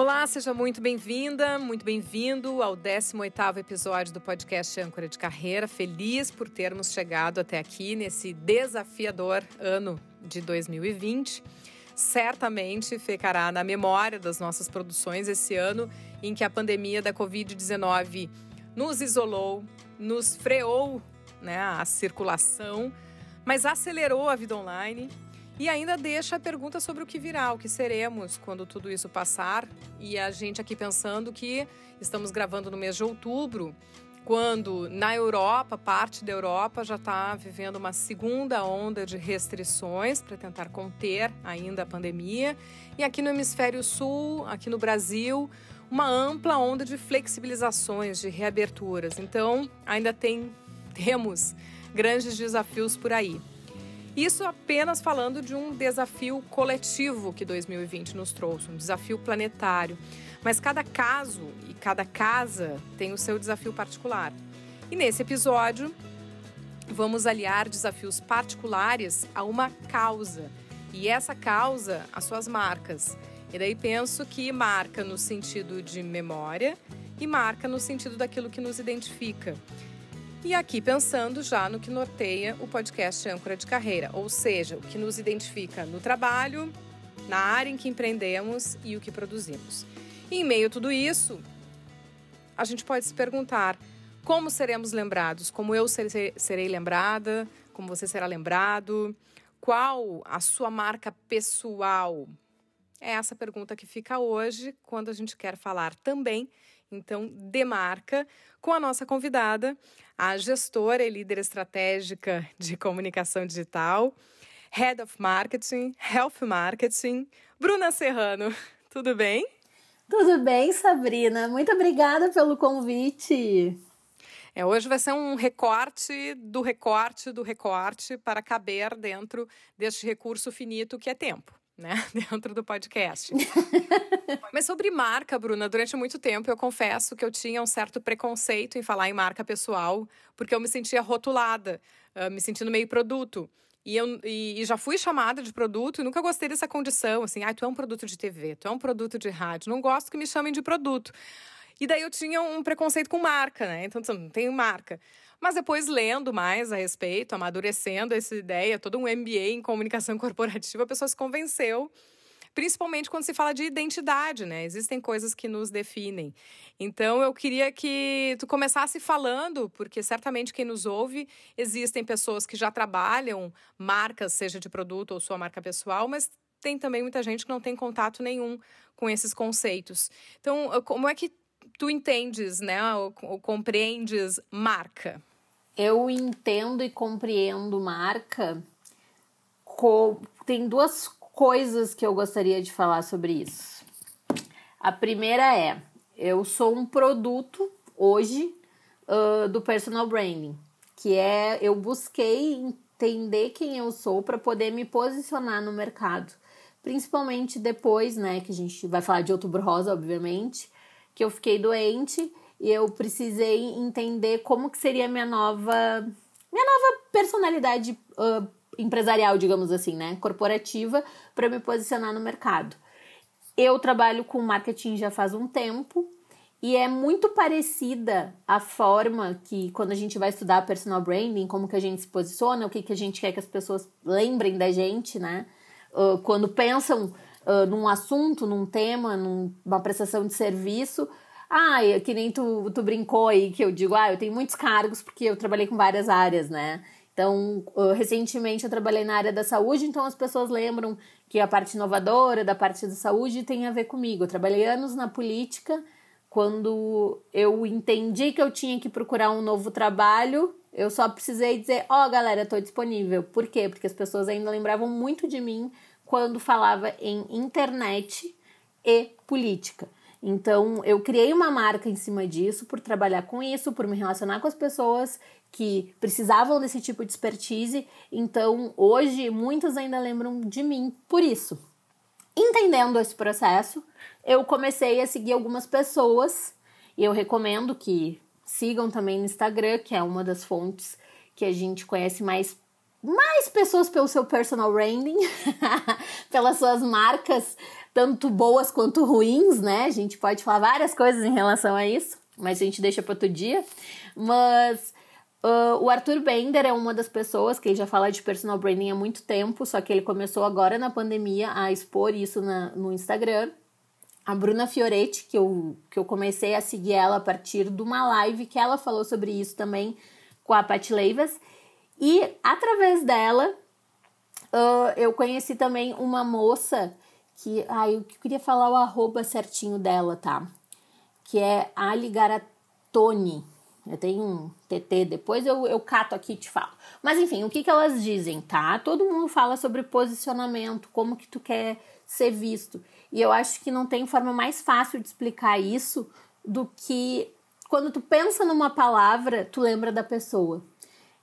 Olá, seja muito bem-vinda, muito bem-vindo ao 18º episódio do podcast Âncora de Carreira. Feliz por termos chegado até aqui nesse desafiador ano de 2020. Certamente ficará na memória das nossas produções esse ano em que a pandemia da Covid-19 nos isolou, nos freou né, a circulação, mas acelerou a vida online e ainda deixa a pergunta sobre o que virá, o que seremos quando tudo isso passar. E a gente aqui pensando que estamos gravando no mês de outubro, quando na Europa, parte da Europa já está vivendo uma segunda onda de restrições para tentar conter ainda a pandemia. E aqui no Hemisfério Sul, aqui no Brasil, uma ampla onda de flexibilizações, de reaberturas. Então, ainda tem temos grandes desafios por aí. Isso apenas falando de um desafio coletivo que 2020 nos trouxe, um desafio planetário. Mas cada caso e cada casa tem o seu desafio particular. E nesse episódio, vamos aliar desafios particulares a uma causa. E essa causa, as suas marcas. E daí penso que marca no sentido de memória e marca no sentido daquilo que nos identifica. E aqui pensando já no que norteia o podcast Âncora de Carreira, ou seja, o que nos identifica no trabalho, na área em que empreendemos e o que produzimos. E em meio a tudo isso, a gente pode se perguntar como seremos lembrados, como eu serei lembrada, como você será lembrado, qual a sua marca pessoal? É essa pergunta que fica hoje quando a gente quer falar também então, demarca com a nossa convidada, a gestora e líder estratégica de comunicação digital, Head of Marketing, Health Marketing, Bruna Serrano. Tudo bem? Tudo bem, Sabrina. Muito obrigada pelo convite. É, hoje vai ser um recorte do recorte do recorte para caber dentro deste recurso finito que é tempo né, dentro do podcast. Mas sobre marca, Bruna, durante muito tempo eu confesso que eu tinha um certo preconceito em falar em marca pessoal, porque eu me sentia rotulada, uh, me sentindo meio produto. E, eu, e, e, já fui chamada de produto e nunca gostei dessa condição, assim, ah, tu é um produto de TV, tu é um produto de rádio, não gosto que me chamem de produto. E daí eu tinha um preconceito com marca, né? Então, não tenho marca. Mas depois, lendo mais a respeito, amadurecendo essa ideia, todo um MBA em comunicação corporativa, a pessoa se convenceu principalmente quando se fala de identidade, né? Existem coisas que nos definem. Então eu queria que tu começasse falando, porque certamente quem nos ouve, existem pessoas que já trabalham marcas, seja de produto ou sua marca pessoal, mas tem também muita gente que não tem contato nenhum com esses conceitos. Então, como é que tu entendes, né, ou, ou compreendes marca? Eu entendo e compreendo marca. Tem duas coisas que eu gostaria de falar sobre isso. A primeira é: eu sou um produto hoje uh, do personal branding, que é eu busquei entender quem eu sou para poder me posicionar no mercado, principalmente depois, né, que a gente vai falar de outubro rosa, obviamente, que eu fiquei doente e eu precisei entender como que seria minha nova minha nova personalidade uh, empresarial, digamos assim, né, corporativa, para me posicionar no mercado. Eu trabalho com marketing já faz um tempo e é muito parecida a forma que quando a gente vai estudar personal branding, como que a gente se posiciona, o que que a gente quer que as pessoas lembrem da gente, né? Uh, quando pensam num assunto, num tema, numa prestação de serviço, ah, que nem tu, tu brincou aí, que eu digo, ah, eu tenho muitos cargos porque eu trabalhei com várias áreas, né? Então, recentemente eu trabalhei na área da saúde, então as pessoas lembram que a parte inovadora da parte da saúde tem a ver comigo. Eu trabalhei anos na política, quando eu entendi que eu tinha que procurar um novo trabalho, eu só precisei dizer, ó, oh, galera, tô disponível. Por quê? Porque as pessoas ainda lembravam muito de mim quando falava em internet e política. Então, eu criei uma marca em cima disso, por trabalhar com isso, por me relacionar com as pessoas que precisavam desse tipo de expertise. Então, hoje, muitos ainda lembram de mim por isso. Entendendo esse processo, eu comecei a seguir algumas pessoas e eu recomendo que sigam também no Instagram, que é uma das fontes que a gente conhece mais mais pessoas pelo seu personal branding, pelas suas marcas tanto boas quanto ruins, né? A gente pode falar várias coisas em relação a isso, mas a gente deixa para outro dia. Mas uh, o Arthur Bender é uma das pessoas que já fala de personal branding há muito tempo, só que ele começou agora na pandemia a expor isso na, no Instagram. A Bruna Fioretti, que eu, que eu comecei a seguir ela a partir de uma live que ela falou sobre isso também com a Pat Leivas. E através dela, uh, eu conheci também uma moça que. Ai, eu queria falar o arroba certinho dela, tá? Que é Ali Garatoni. Eu tenho um TT, depois eu, eu cato aqui e te falo. Mas enfim, o que, que elas dizem, tá? Todo mundo fala sobre posicionamento, como que tu quer ser visto. E eu acho que não tem forma mais fácil de explicar isso do que quando tu pensa numa palavra, tu lembra da pessoa.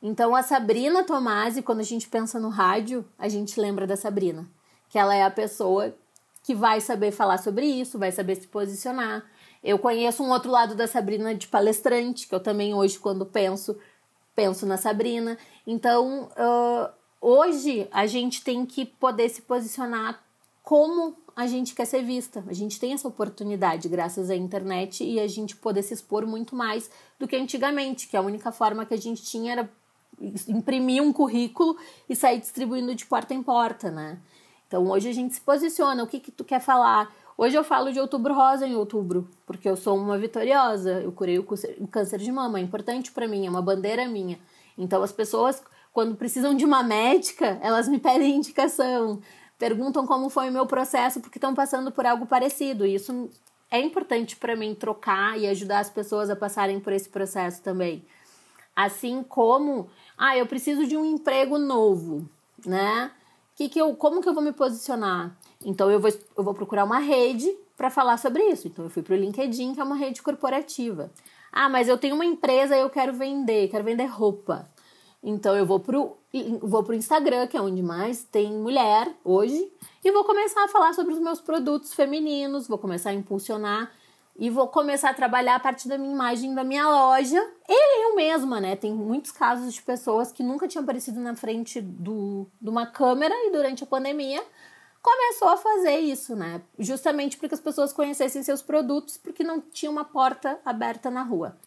Então a Sabrina Tomasi, quando a gente pensa no rádio, a gente lembra da Sabrina, que ela é a pessoa que vai saber falar sobre isso, vai saber se posicionar. Eu conheço um outro lado da Sabrina de palestrante, que eu também hoje, quando penso, penso na Sabrina. Então, uh, hoje a gente tem que poder se posicionar como a gente quer ser vista. A gente tem essa oportunidade graças à internet e a gente poder se expor muito mais do que antigamente, que a única forma que a gente tinha era imprimir um currículo e sair distribuindo de porta em porta, né? Então hoje a gente se posiciona, o que que tu quer falar? Hoje eu falo de outubro rosa em outubro, porque eu sou uma vitoriosa, eu curei o câncer de mama, é importante para mim, é uma bandeira minha. Então as pessoas, quando precisam de uma médica, elas me pedem indicação, perguntam como foi o meu processo, porque estão passando por algo parecido. E isso é importante para mim trocar e ajudar as pessoas a passarem por esse processo também. Assim como, ah, eu preciso de um emprego novo, né? que que eu, como que eu vou me posicionar? Então eu vou, eu vou procurar uma rede para falar sobre isso. Então eu fui para o LinkedIn, que é uma rede corporativa. Ah, mas eu tenho uma empresa e eu quero vender, quero vender roupa. Então eu vou pro, vou pro Instagram, que é onde mais tem mulher hoje, e vou começar a falar sobre os meus produtos femininos, vou começar a impulsionar e vou começar a trabalhar a partir da minha imagem da minha loja. Ele eu mesma, né? Tem muitos casos de pessoas que nunca tinham aparecido na frente do, de uma câmera e durante a pandemia começou a fazer isso, né? Justamente porque as pessoas conhecessem seus produtos, porque não tinha uma porta aberta na rua.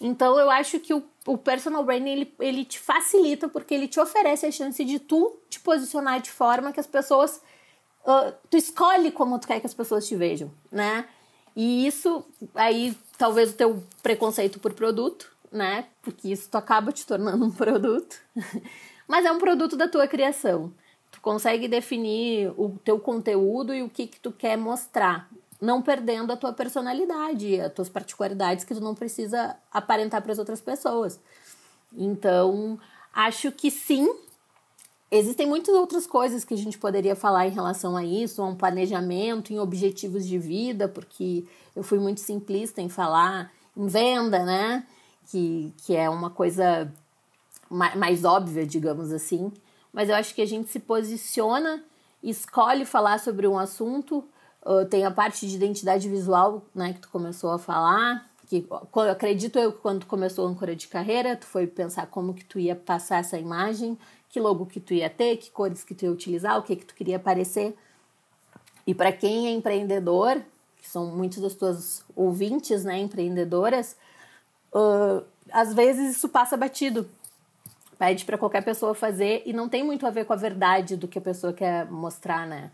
Então eu acho que o, o personal branding ele, ele te facilita porque ele te oferece a chance de tu te posicionar de forma que as pessoas uh, tu escolhe como tu quer que as pessoas te vejam, né? E isso, aí, talvez o teu preconceito por produto, né? Porque isso tu acaba te tornando um produto. Mas é um produto da tua criação. Tu consegue definir o teu conteúdo e o que, que tu quer mostrar, não perdendo a tua personalidade, as tuas particularidades que tu não precisa aparentar para as outras pessoas. Então, acho que sim, Existem muitas outras coisas que a gente poderia falar em relação a isso, a um planejamento, em objetivos de vida, porque eu fui muito simplista em falar em venda, né? Que, que é uma coisa mais, mais óbvia, digamos assim. Mas eu acho que a gente se posiciona, escolhe falar sobre um assunto. Tem a parte de identidade visual, né, que tu começou a falar, que acredito eu que quando começou a âncora de carreira, tu foi pensar como que tu ia passar essa imagem, que logo que tu ia ter, que cores que tu ia utilizar, o que que tu queria aparecer. E para quem é empreendedor, que são muitos das tuas ouvintes, né, empreendedoras, uh, às vezes isso passa batido. Pede para qualquer pessoa fazer e não tem muito a ver com a verdade do que a pessoa quer mostrar, né?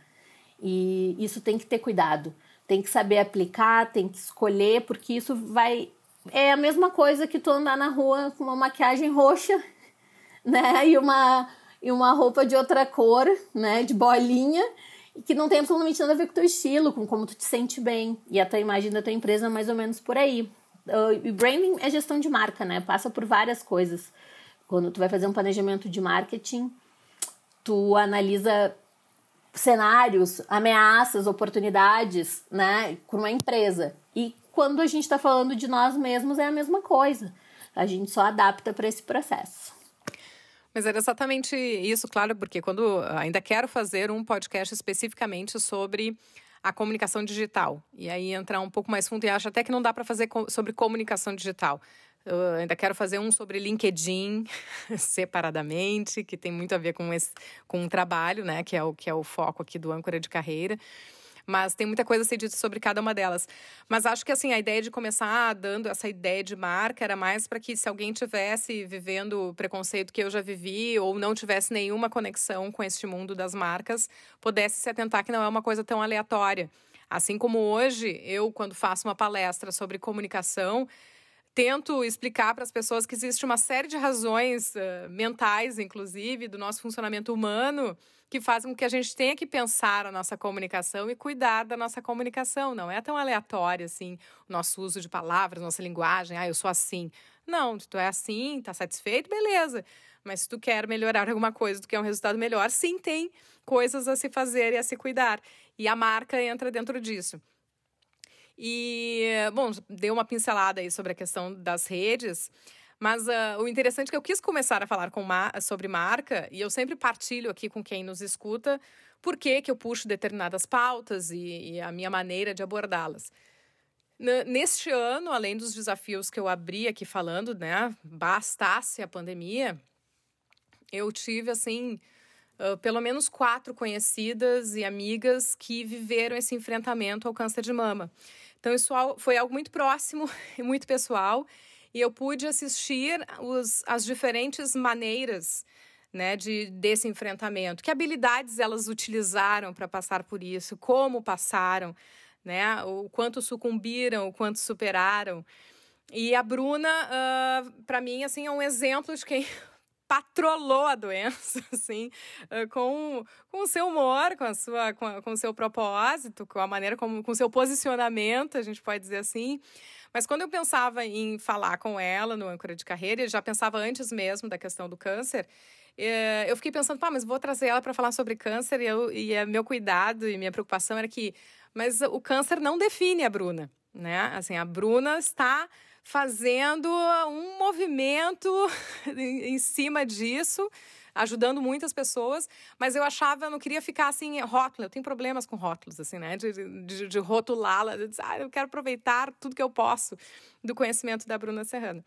E isso tem que ter cuidado. Tem que saber aplicar, tem que escolher, porque isso vai. É a mesma coisa que tu andar na rua com uma maquiagem roxa né? E uma, e uma roupa de outra cor, né? De bolinha, que não tem absolutamente nada a ver com o teu estilo, com como tu te sente bem. E a tua imagem da tua empresa mais ou menos por aí. Uh, e branding é gestão de marca, né? Passa por várias coisas. Quando tu vai fazer um planejamento de marketing, tu analisa cenários, ameaças, oportunidades, né, com uma empresa. E quando a gente está falando de nós mesmos é a mesma coisa. A gente só adapta para esse processo. Mas era exatamente isso, claro, porque quando ainda quero fazer um podcast especificamente sobre a comunicação digital. E aí entrar um pouco mais fundo e acho até que não dá para fazer sobre comunicação digital. Eu ainda quero fazer um sobre LinkedIn separadamente, que tem muito a ver com esse com o trabalho, né, que é o que é o foco aqui do âncora de carreira. Mas tem muita coisa a ser dita sobre cada uma delas. Mas acho que assim, a ideia de começar dando essa ideia de marca era mais para que se alguém tivesse vivendo o preconceito que eu já vivi ou não tivesse nenhuma conexão com este mundo das marcas, pudesse se atentar que não é uma coisa tão aleatória. Assim como hoje, eu, quando faço uma palestra sobre comunicação, tento explicar para as pessoas que existe uma série de razões uh, mentais, inclusive, do nosso funcionamento humano, que fazem com que a gente tenha que pensar a nossa comunicação e cuidar da nossa comunicação. Não é tão aleatório assim o nosso uso de palavras, nossa linguagem. Ah, eu sou assim. Não, tu é assim, tá satisfeito, beleza. Mas se tu quer melhorar alguma coisa, tu quer um resultado melhor, sim, tem coisas a se fazer e a se cuidar. E a marca entra dentro disso. E, bom, deu uma pincelada aí sobre a questão das redes. Mas uh, o interessante é que eu quis começar a falar ma sobre marca, e eu sempre partilho aqui com quem nos escuta por que, que eu puxo determinadas pautas e, e a minha maneira de abordá-las. Neste ano, além dos desafios que eu abri aqui falando, né, bastasse a pandemia, eu tive, assim, uh, pelo menos quatro conhecidas e amigas que viveram esse enfrentamento ao câncer de mama. Então, isso foi algo muito próximo e muito pessoal. E eu pude assistir os, as diferentes maneiras né, de, desse enfrentamento. Que habilidades elas utilizaram para passar por isso, como passaram, né, o quanto sucumbiram, o quanto superaram. E a Bruna, uh, para mim, assim, é um exemplo de quem patrolou a doença, assim, com, com o seu humor, com, a sua, com, com o seu propósito, com a maneira como, com o seu posicionamento, a gente pode dizer assim. Mas quando eu pensava em falar com ela no âncora de carreira, e já pensava antes mesmo da questão do câncer, eh, eu fiquei pensando, pá, mas vou trazer ela para falar sobre câncer e, eu, e é meu cuidado e minha preocupação era que, mas o câncer não define a Bruna, né? Assim, a Bruna está fazendo um movimento em cima disso, ajudando muitas pessoas, mas eu achava, eu não queria ficar assim, rótulo, eu tenho problemas com rótulos, assim, né, de, de, de rotulá-la, ah, eu quero aproveitar tudo que eu posso do conhecimento da Bruna Serrano.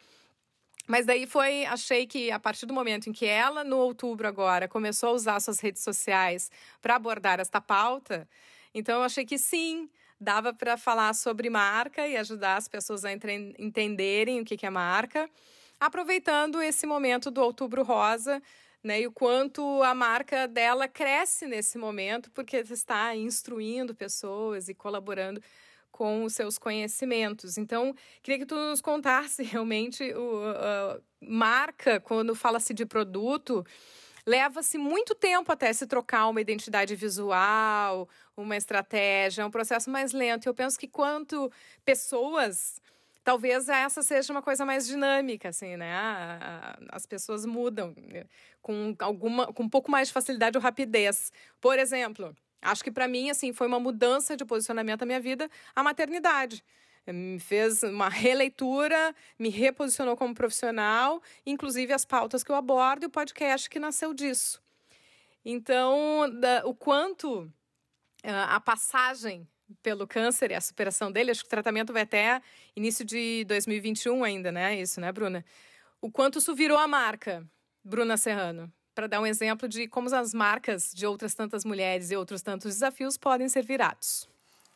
Mas daí foi, achei que a partir do momento em que ela, no outubro agora, começou a usar suas redes sociais para abordar esta pauta, então eu achei que sim, dava para falar sobre marca e ajudar as pessoas a entenderem o que é marca, aproveitando esse momento do Outubro Rosa, né, e o quanto a marca dela cresce nesse momento, porque está instruindo pessoas e colaborando com os seus conhecimentos. Então, queria que tu nos contasse realmente o marca quando fala-se de produto leva-se muito tempo até se trocar uma identidade visual, uma estratégia, é um processo mais lento. Eu penso que quanto pessoas talvez essa seja uma coisa mais dinâmica, assim, né? As pessoas mudam né? com alguma, com um pouco mais de facilidade ou rapidez. Por exemplo, acho que para mim, assim, foi uma mudança de posicionamento na minha vida a maternidade me fez uma releitura, me reposicionou como profissional, inclusive as pautas que eu abordo e o podcast que nasceu disso. Então, da, o quanto a passagem pelo câncer e a superação dele, acho que o tratamento vai até início de 2021 ainda, né? Isso, né, Bruna? O quanto isso virou a marca, Bruna Serrano, para dar um exemplo de como as marcas de outras tantas mulheres e outros tantos desafios podem ser virados.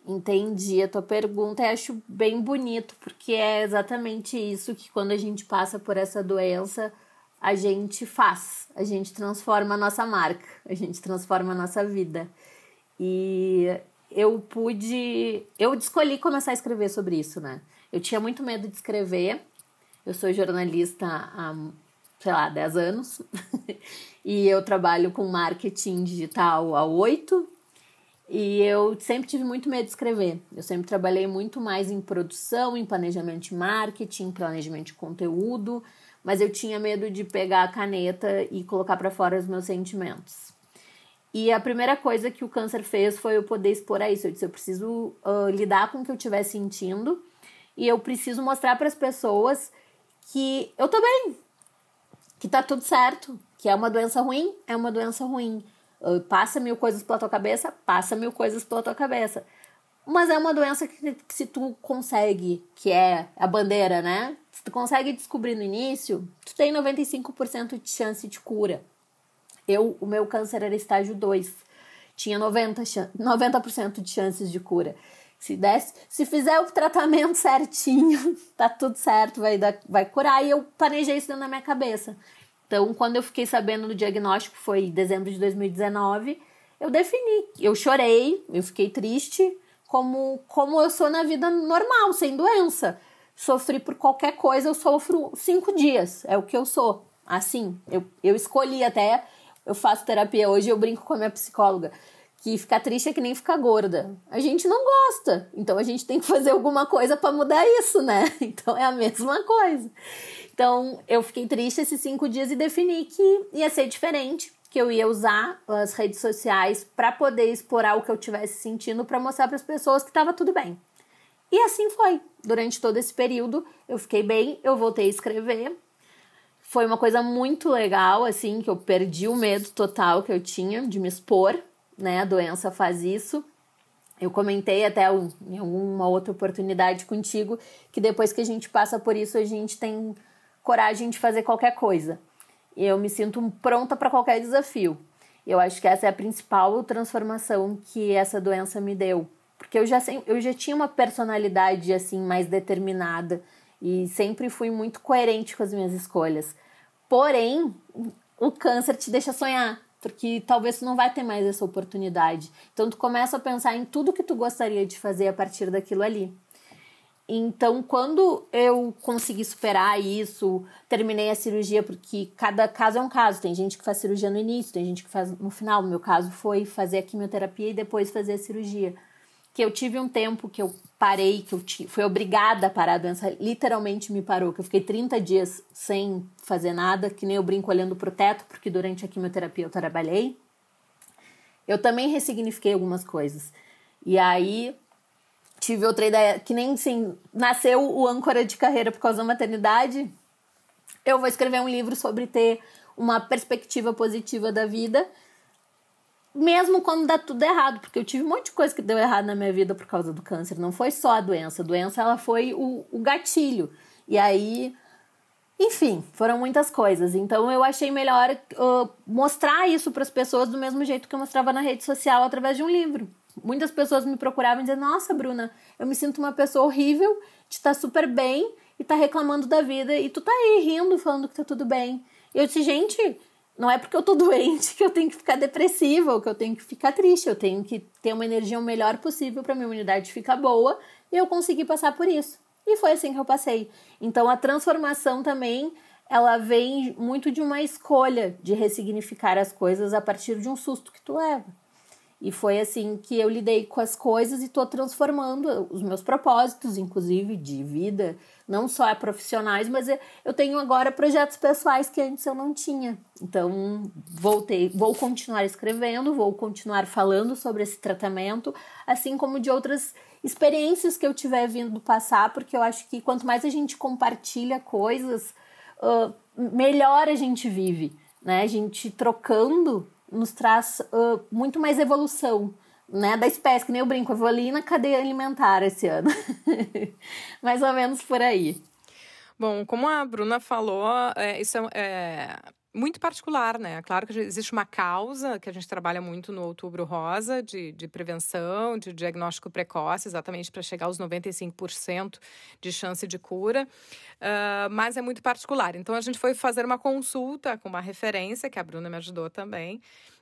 Entendi a tua pergunta e acho bem bonito, porque é exatamente isso que quando a gente passa por essa doença, a gente faz, a gente transforma a nossa marca, a gente transforma a nossa vida. E eu pude, eu escolhi começar a escrever sobre isso, né? Eu tinha muito medo de escrever. Eu sou jornalista há, sei lá, 10 anos. e eu trabalho com marketing digital há 8 e eu sempre tive muito medo de escrever. Eu sempre trabalhei muito mais em produção, em planejamento de marketing, planejamento de conteúdo, mas eu tinha medo de pegar a caneta e colocar para fora os meus sentimentos. E a primeira coisa que o câncer fez foi eu poder expor isso. Eu disse: eu preciso uh, lidar com o que eu estiver sentindo e eu preciso mostrar para as pessoas que eu tô bem, que tá tudo certo, que é uma doença ruim, é uma doença ruim ah, passa mil coisas pela tua cabeça, passa mil coisas pela tua cabeça. Mas é uma doença que, que, se tu consegue, que é a bandeira, né? Se tu consegue descobrir no início, tu tem 95% de chance de cura. Eu, o meu câncer era estágio 2. tinha 90%, 90 de chances de cura. Se desse, se fizer o tratamento certinho, tá tudo certo, vai, dar, vai curar. E eu planejei isso dentro da minha cabeça. Então, quando eu fiquei sabendo do diagnóstico, foi em dezembro de 2019, eu defini. Eu chorei, eu fiquei triste, como, como eu sou na vida normal, sem doença. Sofri por qualquer coisa, eu sofro cinco dias. É o que eu sou. Assim, eu, eu escolhi até. Eu faço terapia hoje, eu brinco com a minha psicóloga que ficar triste é que nem ficar gorda. A gente não gosta, então a gente tem que fazer alguma coisa para mudar isso, né? Então é a mesma coisa. Então eu fiquei triste esses cinco dias e defini que ia ser diferente, que eu ia usar as redes sociais para poder explorar o que eu tivesse sentindo, para mostrar para as pessoas que estava tudo bem. E assim foi. Durante todo esse período eu fiquei bem, eu voltei a escrever. Foi uma coisa muito legal, assim, que eu perdi o medo total que eu tinha de me expor né? A doença faz isso. Eu comentei até em alguma outra oportunidade contigo que depois que a gente passa por isso, a gente tem coragem de fazer qualquer coisa. Eu me sinto pronta para qualquer desafio. Eu acho que essa é a principal transformação que essa doença me deu. Porque eu já, eu já tinha uma personalidade assim mais determinada e sempre fui muito coerente com as minhas escolhas. Porém, o câncer te deixa sonhar porque talvez tu não vai ter mais essa oportunidade. Então tu começa a pensar em tudo que tu gostaria de fazer a partir daquilo ali. Então, quando eu consegui superar isso, terminei a cirurgia, porque cada caso é um caso. Tem gente que faz cirurgia no início, tem gente que faz no final. No meu caso, foi fazer a quimioterapia e depois fazer a cirurgia que eu tive um tempo que eu parei, que eu fui obrigada a parar, a doença literalmente me parou, que eu fiquei 30 dias sem fazer nada, que nem eu brinco olhando pro teto, porque durante a quimioterapia eu trabalhei. Eu também ressignifiquei algumas coisas. E aí tive outra ideia, que nem assim, nasceu o âncora de carreira por causa da maternidade. Eu vou escrever um livro sobre ter uma perspectiva positiva da vida mesmo quando dá tudo errado, porque eu tive um monte de coisa que deu errado na minha vida por causa do câncer. Não foi só a doença, a doença ela foi o, o gatilho. E aí, enfim, foram muitas coisas. Então eu achei melhor uh, mostrar isso para as pessoas do mesmo jeito que eu mostrava na rede social através de um livro. Muitas pessoas me procuravam e diziam: Nossa, Bruna, eu me sinto uma pessoa horrível, de estar tá super bem e tá reclamando da vida, e tu tá aí rindo, falando que tá tudo bem. E eu disse: Gente, não é porque eu tô doente que eu tenho que ficar depressiva ou que eu tenho que ficar triste. Eu tenho que ter uma energia o melhor possível para minha imunidade ficar boa e eu conseguir passar por isso. E foi assim que eu passei. Então a transformação também ela vem muito de uma escolha de ressignificar as coisas a partir de um susto que tu leva. E foi assim que eu lidei com as coisas e tô transformando os meus propósitos, inclusive de vida, não só profissionais, mas eu tenho agora projetos pessoais que antes eu não tinha. Então, voltei, vou continuar escrevendo, vou continuar falando sobre esse tratamento, assim como de outras experiências que eu tiver vindo passar, porque eu acho que quanto mais a gente compartilha coisas, uh, melhor a gente vive, né? A gente trocando nos traz uh, muito mais evolução né, da espécie, que nem eu brinco, eu vou ali na cadeia alimentar esse ano. mais ou menos por aí. Bom, como a Bruna falou, é, isso é, é, muito particular, né? Claro que existe uma causa que a gente trabalha muito no Outubro Rosa, de, de prevenção, de diagnóstico precoce, exatamente para chegar aos 95% de chance de cura, uh, mas é muito particular. Então, a gente foi fazer uma consulta com uma referência, que a Bruna me ajudou também,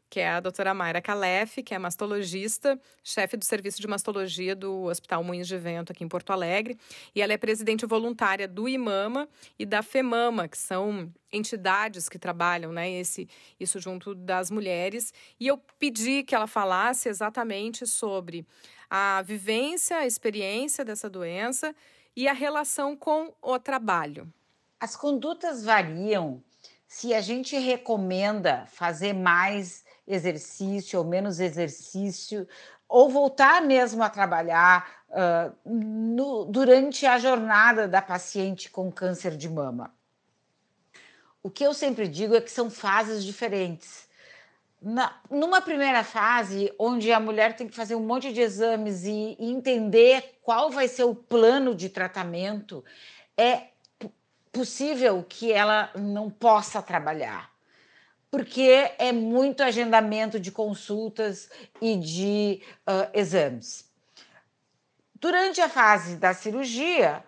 que é a doutora Mayra Calef, que é mastologista, chefe do serviço de mastologia do Hospital Moinhos de Vento aqui em Porto Alegre, e ela é presidente voluntária do IMAMA e da FEMAMA, que são entidades que trabalham, né, esse, isso junto das mulheres, e eu pedi que ela falasse exatamente sobre a vivência, a experiência dessa doença e a relação com o trabalho. As condutas variam. Se a gente recomenda fazer mais exercício ou menos exercício, ou voltar mesmo a trabalhar uh, no, durante a jornada da paciente com câncer de mama. O que eu sempre digo é que são fases diferentes. Na, numa primeira fase, onde a mulher tem que fazer um monte de exames e, e entender qual vai ser o plano de tratamento, é possível que ela não possa trabalhar porque é muito agendamento de consultas e de uh, exames. Durante a fase da cirurgia,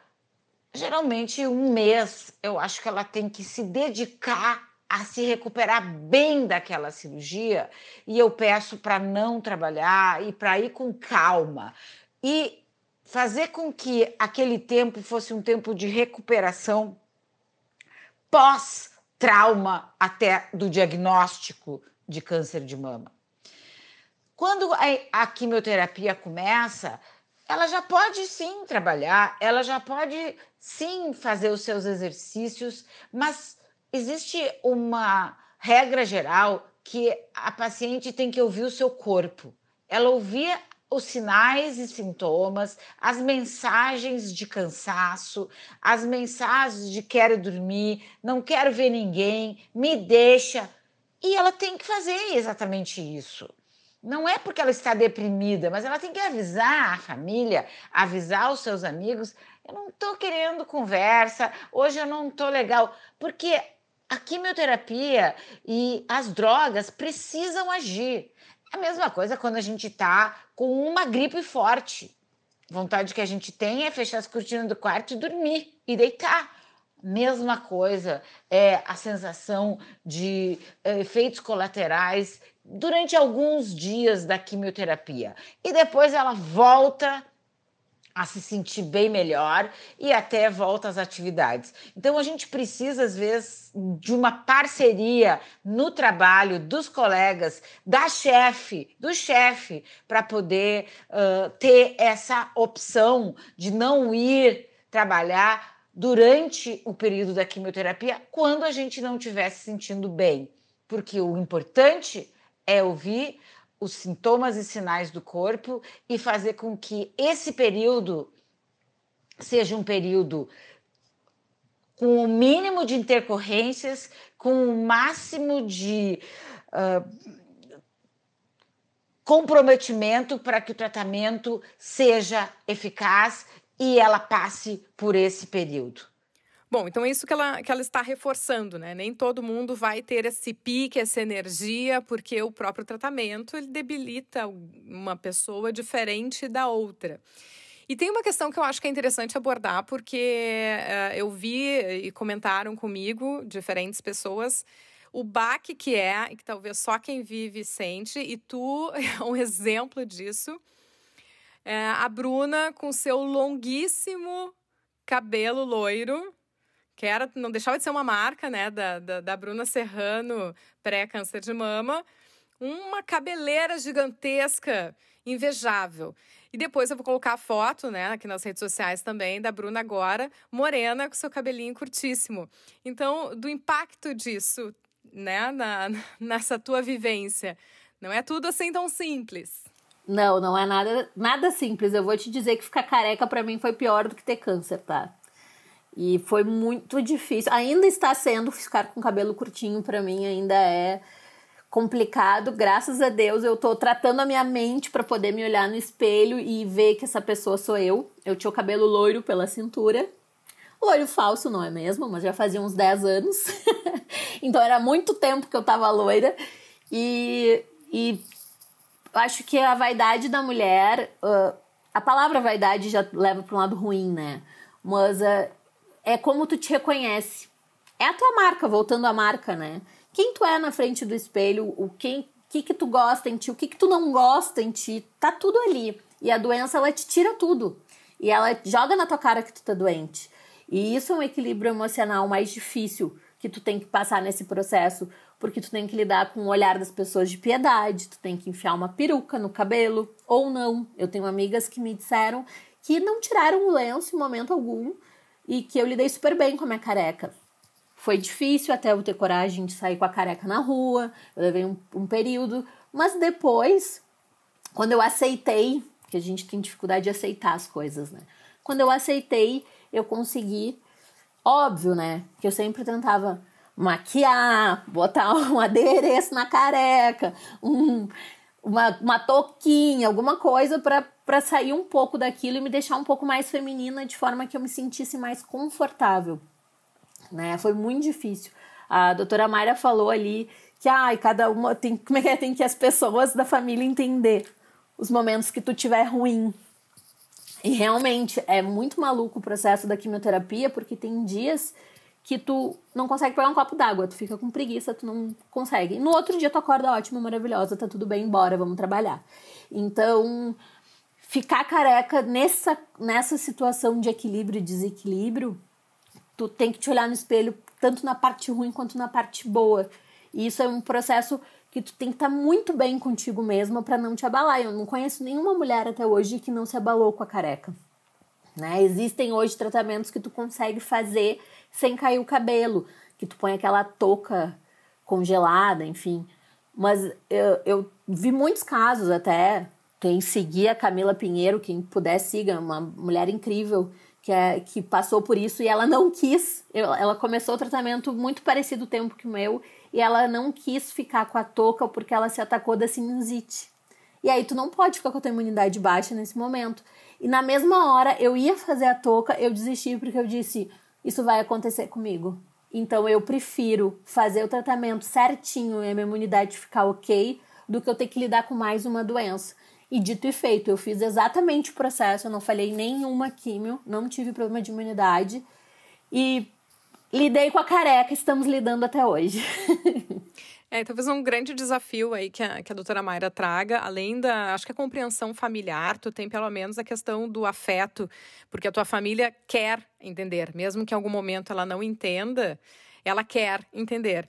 geralmente um mês, eu acho que ela tem que se dedicar a se recuperar bem daquela cirurgia e eu peço para não trabalhar e para ir com calma e fazer com que aquele tempo fosse um tempo de recuperação pós trauma até do diagnóstico de câncer de mama. Quando a, quimioterapia começa, ela já pode sim trabalhar, ela já pode sim fazer os seus exercícios, mas existe uma regra geral que a paciente tem que ouvir o seu corpo. Ela ouvir os sinais e sintomas, as mensagens de cansaço, as mensagens de quero dormir, não quero ver ninguém, me deixa. E ela tem que fazer exatamente isso. Não é porque ela está deprimida, mas ela tem que avisar a família, avisar os seus amigos. Eu não estou querendo conversa, hoje eu não estou legal. Porque a quimioterapia e as drogas precisam agir. A mesma coisa quando a gente está com uma gripe forte. Vontade que a gente tem é fechar as cortinas do quarto e dormir e deitar. Mesma coisa é a sensação de é, efeitos colaterais durante alguns dias da quimioterapia. E depois ela volta a se sentir bem melhor e até volta às atividades. Então a gente precisa às vezes de uma parceria no trabalho dos colegas, da chefe, do chefe, para poder uh, ter essa opção de não ir trabalhar durante o período da quimioterapia quando a gente não estiver se sentindo bem, porque o importante é ouvir os sintomas e sinais do corpo e fazer com que esse período seja um período com o mínimo de intercorrências, com o máximo de uh, comprometimento para que o tratamento seja eficaz e ela passe por esse período. Bom, então é isso que ela, que ela está reforçando, né? Nem todo mundo vai ter esse pique, essa energia, porque o próprio tratamento ele debilita uma pessoa diferente da outra. E tem uma questão que eu acho que é interessante abordar, porque uh, eu vi e comentaram comigo diferentes pessoas o baque que é, e que talvez só quem vive sente, e tu é um exemplo disso. É, a Bruna com seu longuíssimo cabelo loiro, que era, não deixava de ser uma marca, né, da, da, da Bruna Serrano, pré-câncer de mama, uma cabeleira gigantesca, invejável. E depois eu vou colocar a foto, né, aqui nas redes sociais também, da Bruna agora, morena, com seu cabelinho curtíssimo. Então, do impacto disso, né, na, nessa tua vivência. Não é tudo assim tão simples. Não, não é nada, nada simples. Eu vou te dizer que ficar careca para mim foi pior do que ter câncer, tá? E foi muito difícil. Ainda está sendo ficar com cabelo curtinho para mim, ainda é complicado. Graças a Deus eu tô tratando a minha mente para poder me olhar no espelho e ver que essa pessoa sou eu. Eu tinha o cabelo loiro pela cintura. Loiro falso, não é mesmo? Mas já fazia uns 10 anos. então era muito tempo que eu tava loira. E, e acho que a vaidade da mulher. Uh, a palavra vaidade já leva para um lado ruim, né? Mas uh, é como tu te reconhece. É a tua marca, voltando à marca, né? Quem tu é na frente do espelho, o quem, que que tu gosta em ti, o que que tu não gosta em ti, tá tudo ali. E a doença ela te tira tudo. E ela joga na tua cara que tu tá doente. E isso é um equilíbrio emocional mais difícil que tu tem que passar nesse processo, porque tu tem que lidar com o olhar das pessoas de piedade, tu tem que enfiar uma peruca no cabelo ou não. Eu tenho amigas que me disseram que não tiraram o lenço em momento algum e que eu lidei super bem com a minha careca. Foi difícil até eu ter coragem de sair com a careca na rua, eu levei um, um período, mas depois, quando eu aceitei, que a gente tem dificuldade de aceitar as coisas, né? Quando eu aceitei, eu consegui, óbvio, né? Que eu sempre tentava maquiar, botar um adereço na careca, um, uma, uma touquinha, alguma coisa para sair um pouco daquilo e me deixar um pouco mais feminina, de forma que eu me sentisse mais confortável. Né? Foi muito difícil. A doutora Mayra falou ali que ai, cada uma tem como é que é, tem que as pessoas da família entender os momentos que tu tiver ruim. E realmente é muito maluco o processo da quimioterapia, porque tem dias que tu não consegue pegar um copo d'água, tu fica com preguiça, tu não consegue. E no outro dia tu acorda ótima, maravilhosa, tá tudo bem, bora, vamos trabalhar. Então, ficar careca nessa, nessa situação de equilíbrio e desequilíbrio, tu tem que te olhar no espelho tanto na parte ruim quanto na parte boa. E isso é um processo que tu tem que estar tá muito bem contigo mesma para não te abalar. Eu não conheço nenhuma mulher até hoje que não se abalou com a careca. Né? Existem hoje tratamentos que tu consegue fazer sem cair o cabelo, que tu põe aquela touca congelada, enfim. Mas eu, eu vi muitos casos até. Quem seguir a Camila Pinheiro, quem puder siga, uma mulher incrível que, é, que passou por isso e ela não quis. Ela começou o tratamento muito parecido o tempo que o meu e ela não quis ficar com a touca porque ela se atacou da sinusite. E aí tu não pode ficar com a tua imunidade baixa nesse momento. E na mesma hora eu ia fazer a touca, eu desisti porque eu disse: isso vai acontecer comigo. Então eu prefiro fazer o tratamento certinho e a minha imunidade ficar ok do que eu ter que lidar com mais uma doença. E dito e feito, eu fiz exatamente o processo, eu não falhei nenhuma químio, não tive problema de imunidade. E lidei com a careca, estamos lidando até hoje. É, talvez um grande desafio aí que a, que a doutora Mayra traga, além da, acho que a compreensão familiar, tu tem pelo menos a questão do afeto, porque a tua família quer entender, mesmo que em algum momento ela não entenda, ela quer entender.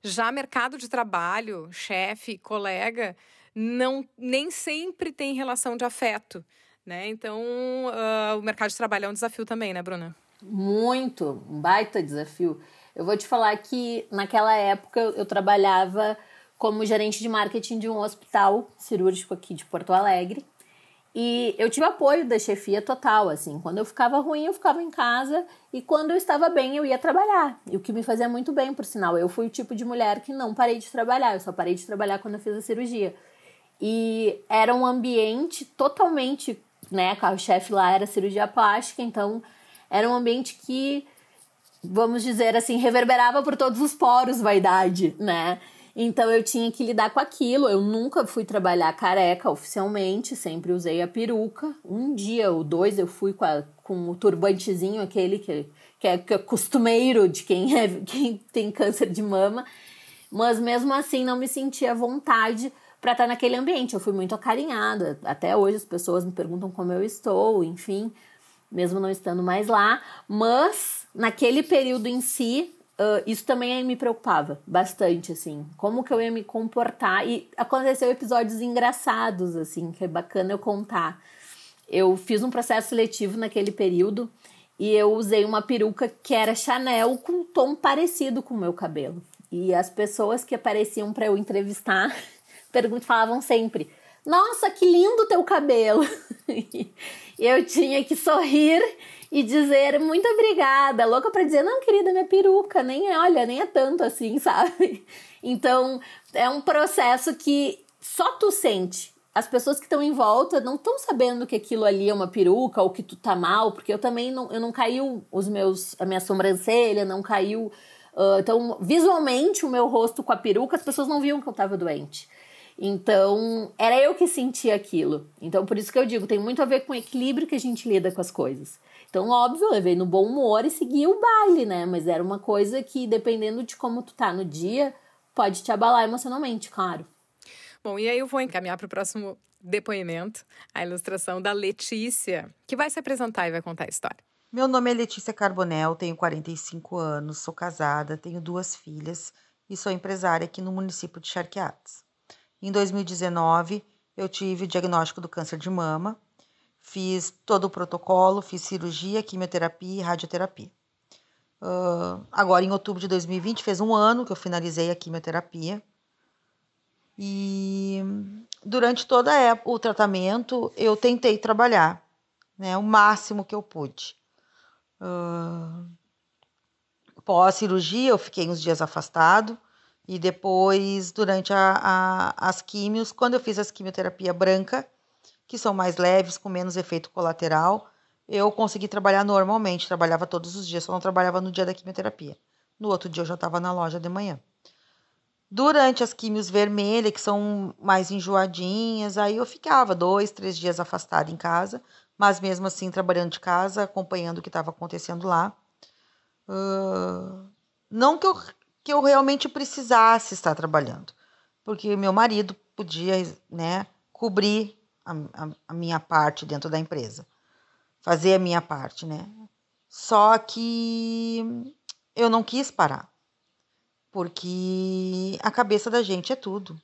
Já mercado de trabalho, chefe, colega, não nem sempre tem relação de afeto, né? Então, uh, o mercado de trabalho é um desafio também, né, Bruna? Muito, um baita desafio. Eu vou te falar que naquela época eu trabalhava como gerente de marketing de um hospital cirúrgico aqui de Porto Alegre. E eu tive apoio da chefia total, assim. Quando eu ficava ruim, eu ficava em casa. E quando eu estava bem, eu ia trabalhar. E o que me fazia muito bem, por sinal. Eu fui o tipo de mulher que não parei de trabalhar. Eu só parei de trabalhar quando eu fiz a cirurgia. E era um ambiente totalmente, né? O chefe lá era cirurgia plástica, então era um ambiente que vamos dizer assim, reverberava por todos os poros vaidade, né? Então eu tinha que lidar com aquilo. Eu nunca fui trabalhar careca oficialmente, sempre usei a peruca. Um dia ou dois eu fui com, a, com o turbantezinho, aquele que, que, é, que é costumeiro de quem, é, quem tem câncer de mama. Mas mesmo assim não me sentia vontade para estar naquele ambiente. Eu fui muito acarinhada. Até hoje as pessoas me perguntam como eu estou, enfim, mesmo não estando mais lá. Mas naquele período em si, uh, isso também me preocupava bastante, assim. Como que eu ia me comportar. E aconteceu episódios engraçados, assim, que é bacana eu contar. Eu fiz um processo seletivo naquele período e eu usei uma peruca que era Chanel com um tom parecido com o meu cabelo. E as pessoas que apareciam para eu entrevistar falavam sempre: Nossa, que lindo teu cabelo! e eu tinha que sorrir e dizer muito obrigada, louca para dizer, não, querida, minha peruca, nem é, olha, nem é tanto assim, sabe? Então, é um processo que só tu sente. As pessoas que estão em volta não estão sabendo que aquilo ali é uma peruca ou que tu tá mal, porque eu também não, eu não caiu os meus, a minha sobrancelha, não caiu. Uh, então, visualmente, o meu rosto com a peruca, as pessoas não viam que eu tava doente. Então, era eu que sentia aquilo. Então, por isso que eu digo, tem muito a ver com o equilíbrio que a gente lida com as coisas. Então, óbvio, eu levei no bom humor e segui o baile, né? Mas era uma coisa que, dependendo de como tu tá no dia, pode te abalar emocionalmente, claro. Bom, e aí eu vou encaminhar para o próximo depoimento, a ilustração da Letícia, que vai se apresentar e vai contar a história. Meu nome é Letícia Carbonel, tenho 45 anos, sou casada, tenho duas filhas e sou empresária aqui no município de Charqueadas. Em 2019, eu tive o diagnóstico do câncer de mama Fiz todo o protocolo, fiz cirurgia, quimioterapia e radioterapia. Uh, agora, em outubro de 2020, fez um ano que eu finalizei a quimioterapia. E durante todo o tratamento, eu tentei trabalhar né, o máximo que eu pude. Pós-cirurgia, eu fiquei uns dias afastado. E depois, durante a, a, as químios, quando eu fiz a quimioterapia branca, que são mais leves, com menos efeito colateral, eu consegui trabalhar normalmente, trabalhava todos os dias, só não trabalhava no dia da quimioterapia. No outro dia eu já estava na loja de manhã. Durante as químios vermelhas, que são mais enjoadinhas, aí eu ficava dois, três dias afastada em casa, mas mesmo assim trabalhando de casa, acompanhando o que estava acontecendo lá. Uh, não que eu, que eu realmente precisasse estar trabalhando, porque meu marido podia né, cobrir a, a, a minha parte dentro da empresa, fazer a minha parte, né? Só que eu não quis parar porque a cabeça da gente é tudo.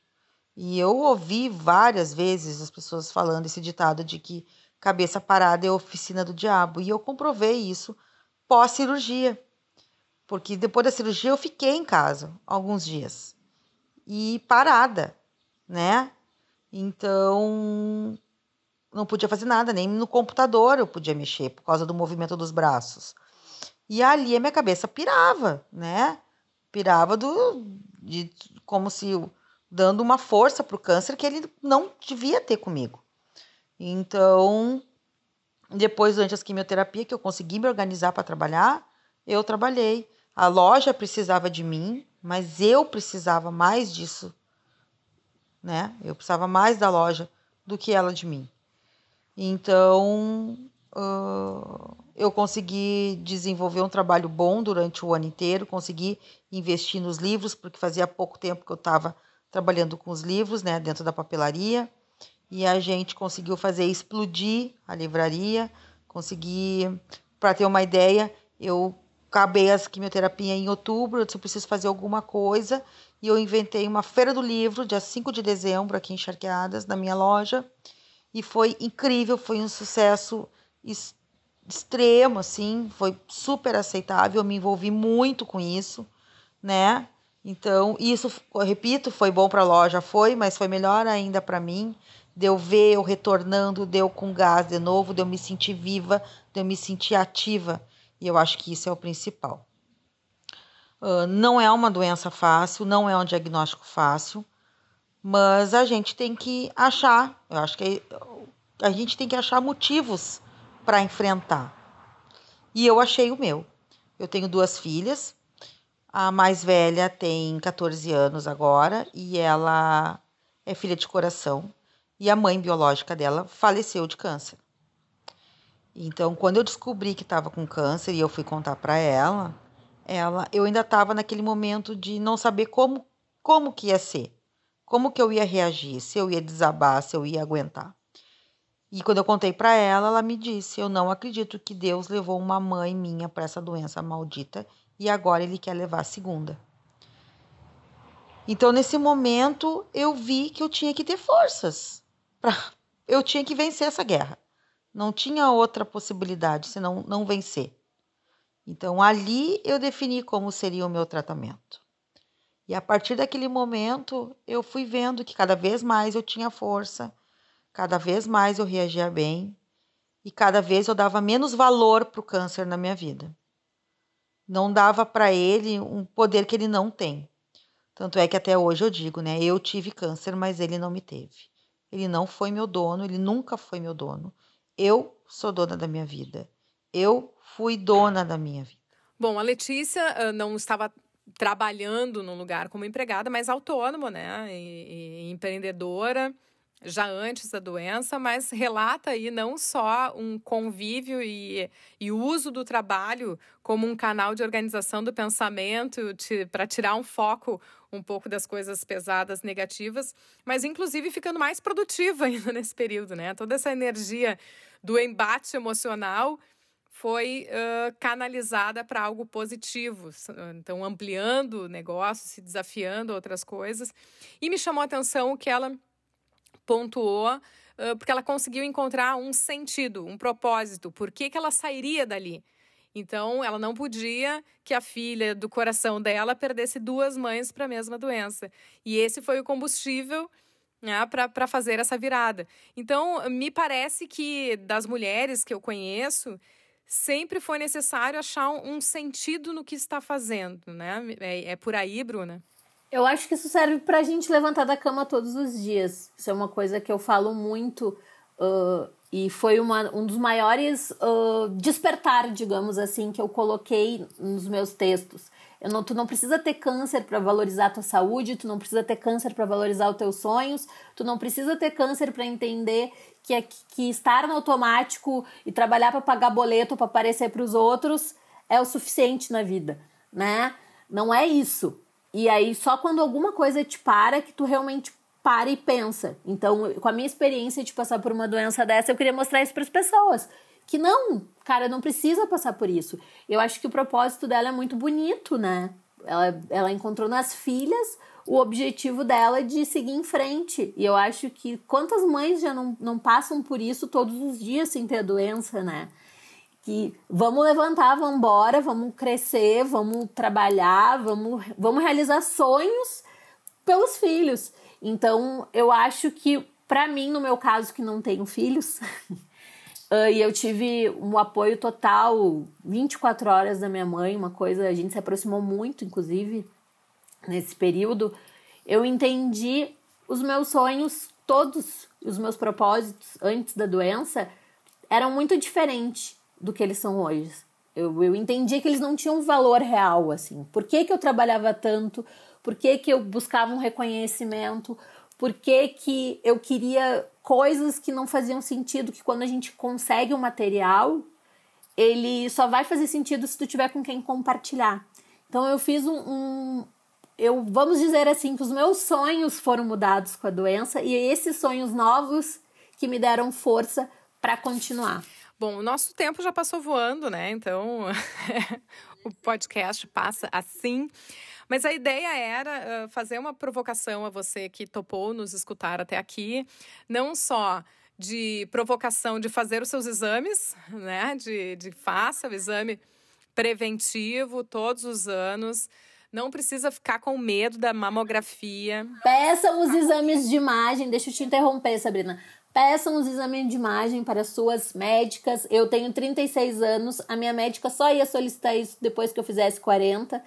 E eu ouvi várias vezes as pessoas falando esse ditado de que cabeça parada é oficina do diabo. E eu comprovei isso pós-cirurgia. Porque depois da cirurgia eu fiquei em casa alguns dias e parada, né? Então não podia fazer nada, nem no computador eu podia mexer por causa do movimento dos braços. E ali a minha cabeça pirava, né? pirava do, de, como se dando uma força para o câncer que ele não devia ter comigo. Então, depois, durante as quimioterapia, que eu consegui me organizar para trabalhar, eu trabalhei. A loja precisava de mim, mas eu precisava mais disso, né? Eu precisava mais da loja do que ela de mim. Então, uh, eu consegui desenvolver um trabalho bom durante o ano inteiro, consegui investir nos livros, porque fazia pouco tempo que eu estava trabalhando com os livros, né, dentro da papelaria, e a gente conseguiu fazer explodir a livraria, consegui, para ter uma ideia, eu acabei as quimioterapia em outubro, eu disse, preciso fazer alguma coisa, e eu inventei uma feira do livro, dia 5 de dezembro, aqui em Charqueadas, na minha loja, e foi incrível, foi um sucesso extremo, assim, foi super aceitável, eu me envolvi muito com isso, né? Então, isso, repito, foi bom para a loja, foi, mas foi melhor ainda para mim. Deu ver eu retornando, deu com gás de novo, deu me sentir viva, deu me sentir ativa. E eu acho que isso é o principal. Uh, não é uma doença fácil, não é um diagnóstico fácil, mas a gente tem que achar, eu acho que a gente tem que achar motivos para enfrentar. E eu achei o meu. Eu tenho duas filhas. A mais velha tem 14 anos agora e ela é filha de coração. E a mãe biológica dela faleceu de câncer. Então, quando eu descobri que estava com câncer e eu fui contar para ela, ela, eu ainda estava naquele momento de não saber como, como que ia ser, como que eu ia reagir, se eu ia desabar, se eu ia aguentar. E quando eu contei para ela, ela me disse: Eu não acredito que Deus levou uma mãe minha para essa doença maldita e agora ele quer levar a segunda. Então, nesse momento, eu vi que eu tinha que ter forças. Pra... Eu tinha que vencer essa guerra. Não tinha outra possibilidade senão não vencer. Então, ali eu defini como seria o meu tratamento. E a partir daquele momento, eu fui vendo que cada vez mais eu tinha força Cada vez mais eu reagia bem e cada vez eu dava menos valor para o câncer na minha vida. Não dava para ele um poder que ele não tem. Tanto é que até hoje eu digo, né? Eu tive câncer, mas ele não me teve. Ele não foi meu dono, ele nunca foi meu dono. Eu sou dona da minha vida. Eu fui dona da minha vida. Bom, a Letícia uh, não estava trabalhando no lugar como empregada, mas autônoma, né? E, e empreendedora já antes da doença, mas relata aí não só um convívio e, e uso do trabalho como um canal de organização do pensamento para tirar um foco um pouco das coisas pesadas, negativas, mas inclusive ficando mais produtiva ainda nesse período, né? Toda essa energia do embate emocional foi uh, canalizada para algo positivo, então ampliando o negócio, se desafiando outras coisas. E me chamou a atenção que ela pontuou uh, porque ela conseguiu encontrar um sentido, um propósito, por que, que ela sairia dali. Então, ela não podia que a filha do coração dela perdesse duas mães para a mesma doença. E esse foi o combustível né, para fazer essa virada. Então, me parece que das mulheres que eu conheço, sempre foi necessário achar um, sentido no que está fazendo. Né? É, é por aí, Bruna? Eu acho que isso serve pra gente levantar da cama todos os dias. Isso é uma coisa que eu falo muito uh, e foi uma, um dos maiores uh, despertar, digamos assim, que eu coloquei nos meus textos. Eu não, tu não precisa ter câncer para valorizar a tua saúde, tu não precisa ter câncer para valorizar os teus sonhos, tu não precisa ter câncer para entender que, é, que estar no automático e trabalhar para pagar boleto, para aparecer para os outros é o suficiente na vida, né? Não é isso. E aí só quando alguma coisa te para que tu realmente para e pensa. Então, com a minha experiência de passar por uma doença dessa, eu queria mostrar isso para as pessoas. Que não, cara, não precisa passar por isso. Eu acho que o propósito dela é muito bonito, né? Ela, ela encontrou nas filhas o objetivo dela de seguir em frente. E eu acho que quantas mães já não, não passam por isso todos os dias sem ter a doença, né? Que vamos levantar, vamos embora, vamos crescer, vamos trabalhar, vamos, vamos realizar sonhos pelos filhos. Então, eu acho que, para mim, no meu caso, que não tenho filhos, uh, e eu tive um apoio total 24 horas da minha mãe, uma coisa, a gente se aproximou muito, inclusive, nesse período. Eu entendi os meus sonhos, todos os meus propósitos antes da doença, eram muito diferentes do que eles são hoje. Eu, eu entendi que eles não tinham valor real, assim. Por que, que eu trabalhava tanto? Por que, que eu buscava um reconhecimento, por que, que eu queria coisas que não faziam sentido, que quando a gente consegue o um material, ele só vai fazer sentido se tu tiver com quem compartilhar. Então eu fiz um, um eu vamos dizer assim que os meus sonhos foram mudados com a doença e esses sonhos novos que me deram força para continuar. Bom, o nosso tempo já passou voando, né? Então o podcast passa assim. Mas a ideia era uh, fazer uma provocação a você que topou nos escutar até aqui, não só de provocação de fazer os seus exames, né? De, de faça o exame preventivo todos os anos. Não precisa ficar com medo da mamografia. Peçam os exames de imagem. Deixa eu te interromper, Sabrina. Peçam os exames de imagem para suas médicas. Eu tenho 36 anos. A minha médica só ia solicitar isso depois que eu fizesse 40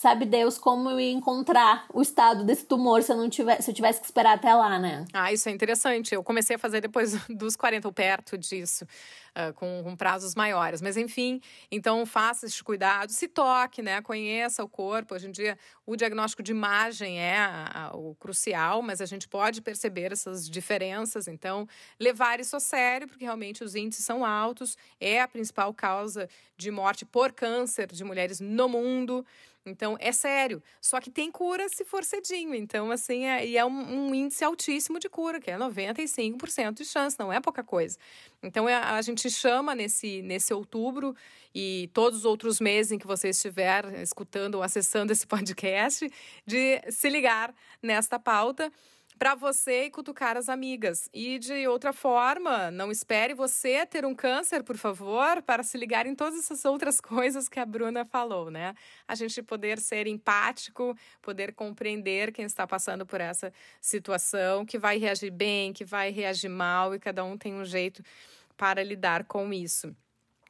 sabe Deus como eu ia encontrar o estado desse tumor se eu não tivesse, se eu tivesse que esperar até lá, né? Ah, isso é interessante. Eu comecei a fazer depois dos 40 ou perto disso, uh, com, com, prazos maiores. Mas enfim, então faça esse cuidado, se toque, né? Conheça o corpo. Hoje em dia, o diagnóstico de imagem é a, a, o crucial, mas a gente pode perceber essas diferenças. Então, levar isso a sério, porque realmente os índices são altos, é a principal causa de morte por câncer de mulheres no mundo. Então, é sério. Só que tem cura se for cedinho. Então, assim, é, e é um, um índice altíssimo de cura, que é 95% de chance, não é pouca coisa. Então, é, a gente chama nesse, nesse outubro e todos os outros meses em que você estiver escutando ou acessando esse podcast, de se ligar nesta pauta para você e cutucar as amigas. E de outra forma, não espere você ter um câncer, por favor, para se ligar em todas essas outras coisas que a Bruna falou, né? A gente poder ser empático, poder compreender quem está passando por essa situação, que vai reagir bem, que vai reagir mal e cada um tem um jeito para lidar com isso.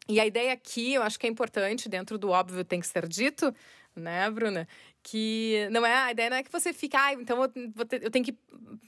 E a ideia aqui, eu acho que é importante, dentro do óbvio tem que ser dito, né, Bruna? Que não é a ideia não é que você fique, ah, então eu, ter, eu tenho que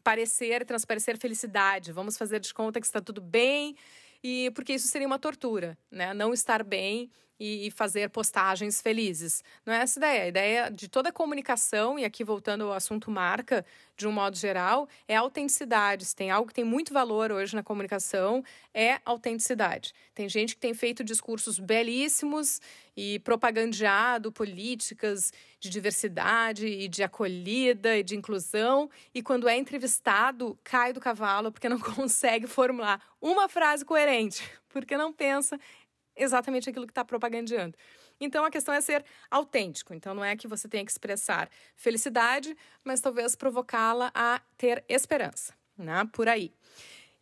parecer, transparecer felicidade, vamos fazer de conta que está tudo bem, e porque isso seria uma tortura, né? Não estar bem e, e fazer postagens felizes. Não é essa ideia. A ideia de toda a comunicação, e aqui voltando ao assunto marca, de um modo geral, é autenticidade. Se tem algo que tem muito valor hoje na comunicação, é autenticidade. Tem gente que tem feito discursos belíssimos e propagandeado políticas de diversidade e de acolhida e de inclusão, e quando é entrevistado, cai do cavalo porque não consegue formular uma frase coerente, porque não pensa exatamente aquilo que está propagandeando. Então a questão é ser autêntico. Então não é que você tenha que expressar felicidade, mas talvez provocá-la a ter esperança, né? Por aí.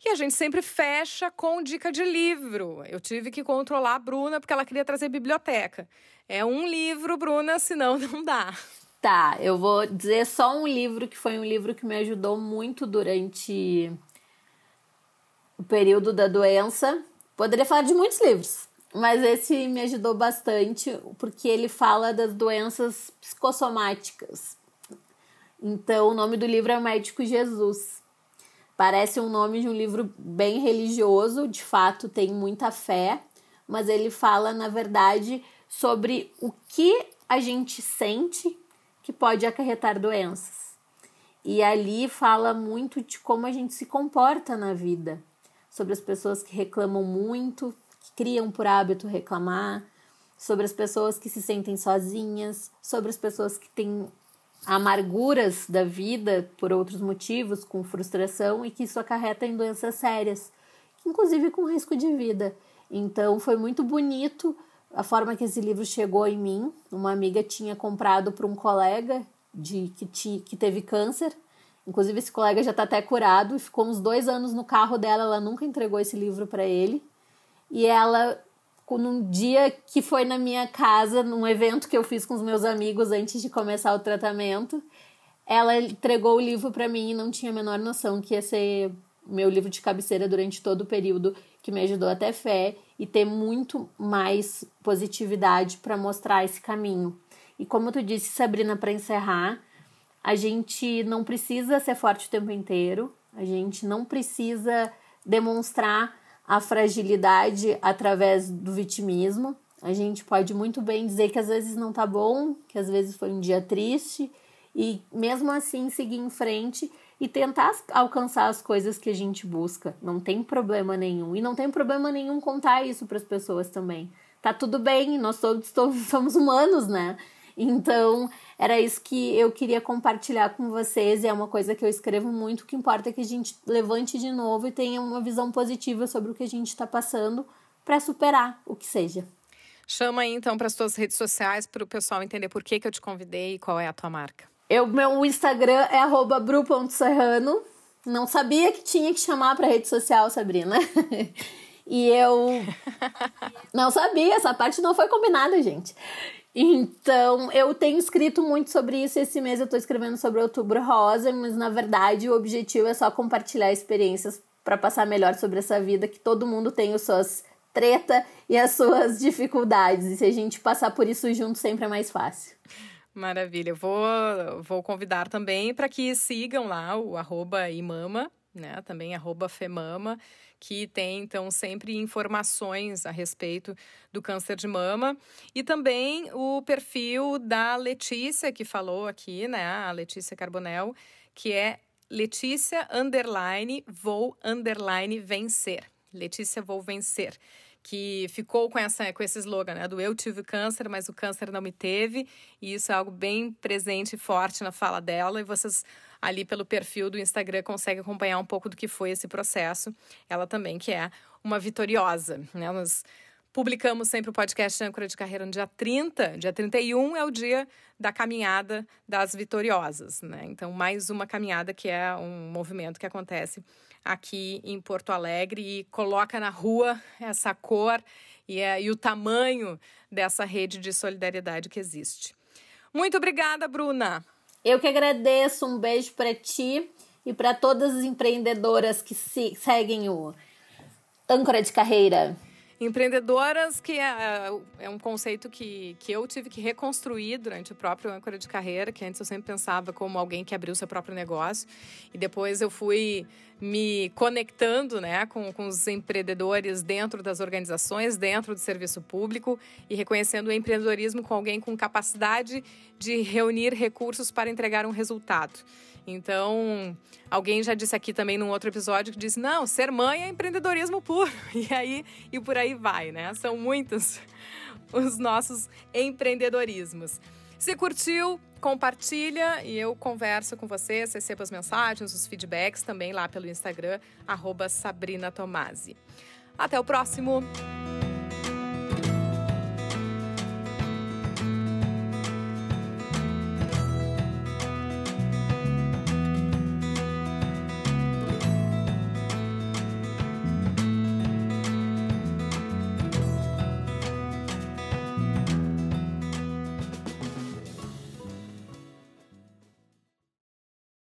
E a gente sempre fecha com dica de livro. Eu tive que controlar a Bruna porque ela queria trazer biblioteca. É um livro, Bruna, senão não dá. Tá, eu vou dizer só um livro que foi um livro que me ajudou muito durante o período da doença. Poderia falar de muitos livros, mas esse me ajudou bastante porque ele fala das doenças psicossomáticas. Então, o nome do livro é Médico Jesus. Parece um nome de um livro bem religioso, de fato tem muita fé, mas ele fala, na verdade, sobre o que a gente sente que pode acarretar doenças. E ali fala muito de como a gente se comporta na vida, sobre as pessoas que reclamam muito, criam por hábito reclamar, sobre as pessoas que se sentem sozinhas, sobre as pessoas que têm amarguras da vida por outros motivos, com frustração e que isso acarreta em doenças sérias, inclusive com risco de vida. Então foi muito bonito a forma que esse livro chegou em mim. Uma amiga tinha comprado para um colega de que, ti, que teve câncer. Inclusive, esse colega já está até curado e ficou uns dois anos no carro dela. Ela nunca entregou esse livro para ele. E ela, num dia que foi na minha casa, num evento que eu fiz com os meus amigos antes de começar o tratamento, ela entregou o livro para mim e não tinha a menor noção que ia ser meu livro de cabeceira durante todo o período, que me ajudou até fé e ter muito mais positividade para mostrar esse caminho. E como tu disse, Sabrina, para encerrar, a gente não precisa ser forte o tempo inteiro, a gente não precisa demonstrar a fragilidade através do vitimismo. A gente pode muito bem dizer que às vezes não tá bom, que às vezes foi um dia triste e mesmo assim seguir em frente e tentar alcançar as coisas que a gente busca. Não tem problema nenhum. E não tem problema nenhum contar isso para as pessoas também. Tá tudo bem, nós todos somos humanos, né? Então, era isso que eu queria compartilhar com vocês. E é uma coisa que eu escrevo muito. O que importa é que a gente levante de novo e tenha uma visão positiva sobre o que a gente está passando para superar o que seja. Chama aí então para as tuas redes sociais para o pessoal entender por que, que eu te convidei e qual é a tua marca. Eu, meu Instagram é bru.serrano. Não sabia que tinha que chamar para rede social, Sabrina. e eu não sabia, essa parte não foi combinada, gente. Então, eu tenho escrito muito sobre isso. Esse mês eu estou escrevendo sobre Outubro Rosa, mas na verdade o objetivo é só compartilhar experiências para passar melhor sobre essa vida, que todo mundo tem as suas treta e as suas dificuldades. E se a gente passar por isso junto, sempre é mais fácil. Maravilha. Eu vou, vou convidar também para que sigam lá o arroba imama, né? Também femama, que tem, então, sempre informações a respeito do câncer de mama. E também o perfil da Letícia, que falou aqui, né? A Letícia Carbonel, que é Letícia underline vou underline vencer. Letícia vou vencer que ficou com, essa, com esse slogan, né? Do eu tive câncer, mas o câncer não me teve. E isso é algo bem presente e forte na fala dela. E vocês, ali pelo perfil do Instagram, conseguem acompanhar um pouco do que foi esse processo. Ela também, que é uma vitoriosa, né? Nós publicamos sempre o podcast Âncora de Carreira no dia 30. Dia 31 é o dia da caminhada das vitoriosas, né? Então, mais uma caminhada que é um movimento que acontece aqui em Porto Alegre e coloca na rua essa cor e, é, e o tamanho dessa rede de solidariedade que existe. Muito obrigada, Bruna. Eu que agradeço. Um beijo para ti e para todas as empreendedoras que se, seguem o âncora de carreira. Empreendedoras, que é, é, um conceito que, que eu tive que reconstruir durante o próprio âncora de carreira, que antes eu sempre pensava como alguém que abriu seu próprio negócio. E depois eu fui me conectando né, com, com os empreendedores dentro das organizações, dentro do serviço público e reconhecendo o empreendedorismo com alguém com capacidade de reunir recursos para entregar um resultado. Então, alguém já disse aqui também num outro episódio que disse: não, ser mãe é empreendedorismo puro. E aí, e por aí vai, né? São muitos os nossos empreendedorismos. Se curtiu, compartilha e eu converso com vocês, recebo as mensagens, os feedbacks também lá pelo Instagram, arroba Sabrina Tomasi. Até o próximo!